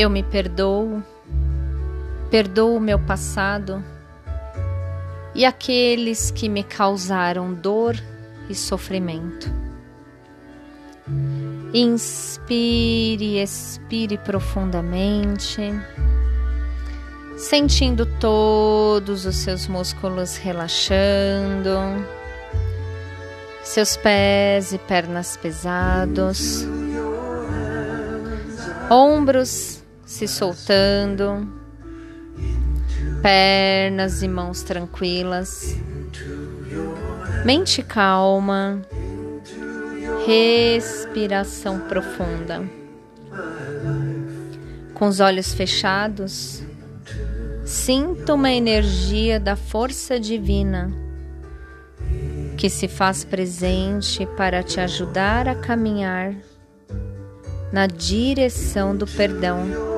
Eu me perdoo, perdoo o meu passado e aqueles que me causaram dor e sofrimento. Inspire expire profundamente, sentindo todos os seus músculos relaxando, seus pés e pernas pesados, ombros se soltando, pernas e mãos tranquilas, mente calma respiração profunda. Com os olhos fechados, sinta uma energia da força divina que se faz presente para te ajudar a caminhar na direção do perdão.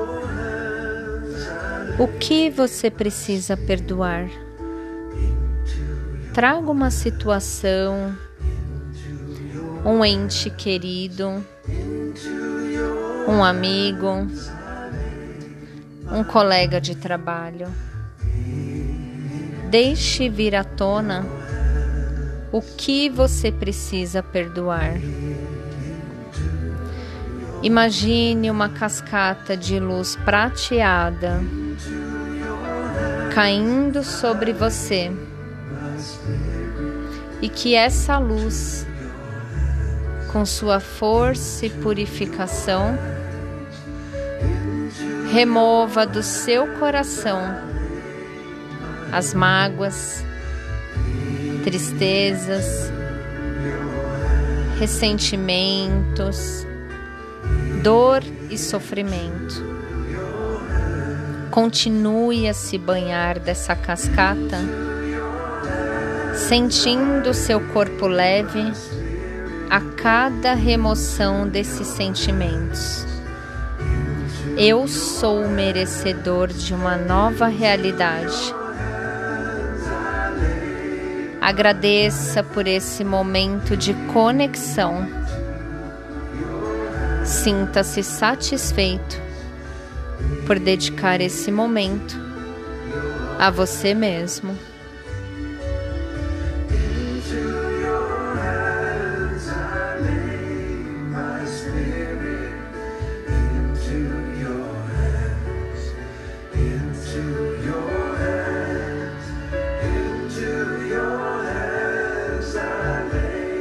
O que você precisa perdoar? Traga uma situação um ente querido, um amigo, um colega de trabalho. Deixe vir à tona o que você precisa perdoar. Imagine uma cascata de luz prateada caindo sobre você e que essa luz com sua força e purificação, remova do seu coração as mágoas, tristezas, ressentimentos, dor e sofrimento. Continue a se banhar dessa cascata, sentindo seu corpo leve a cada remoção desses sentimentos. Eu sou merecedor de uma nova realidade. Agradeça por esse momento de conexão. Sinta-se satisfeito por dedicar esse momento a você mesmo.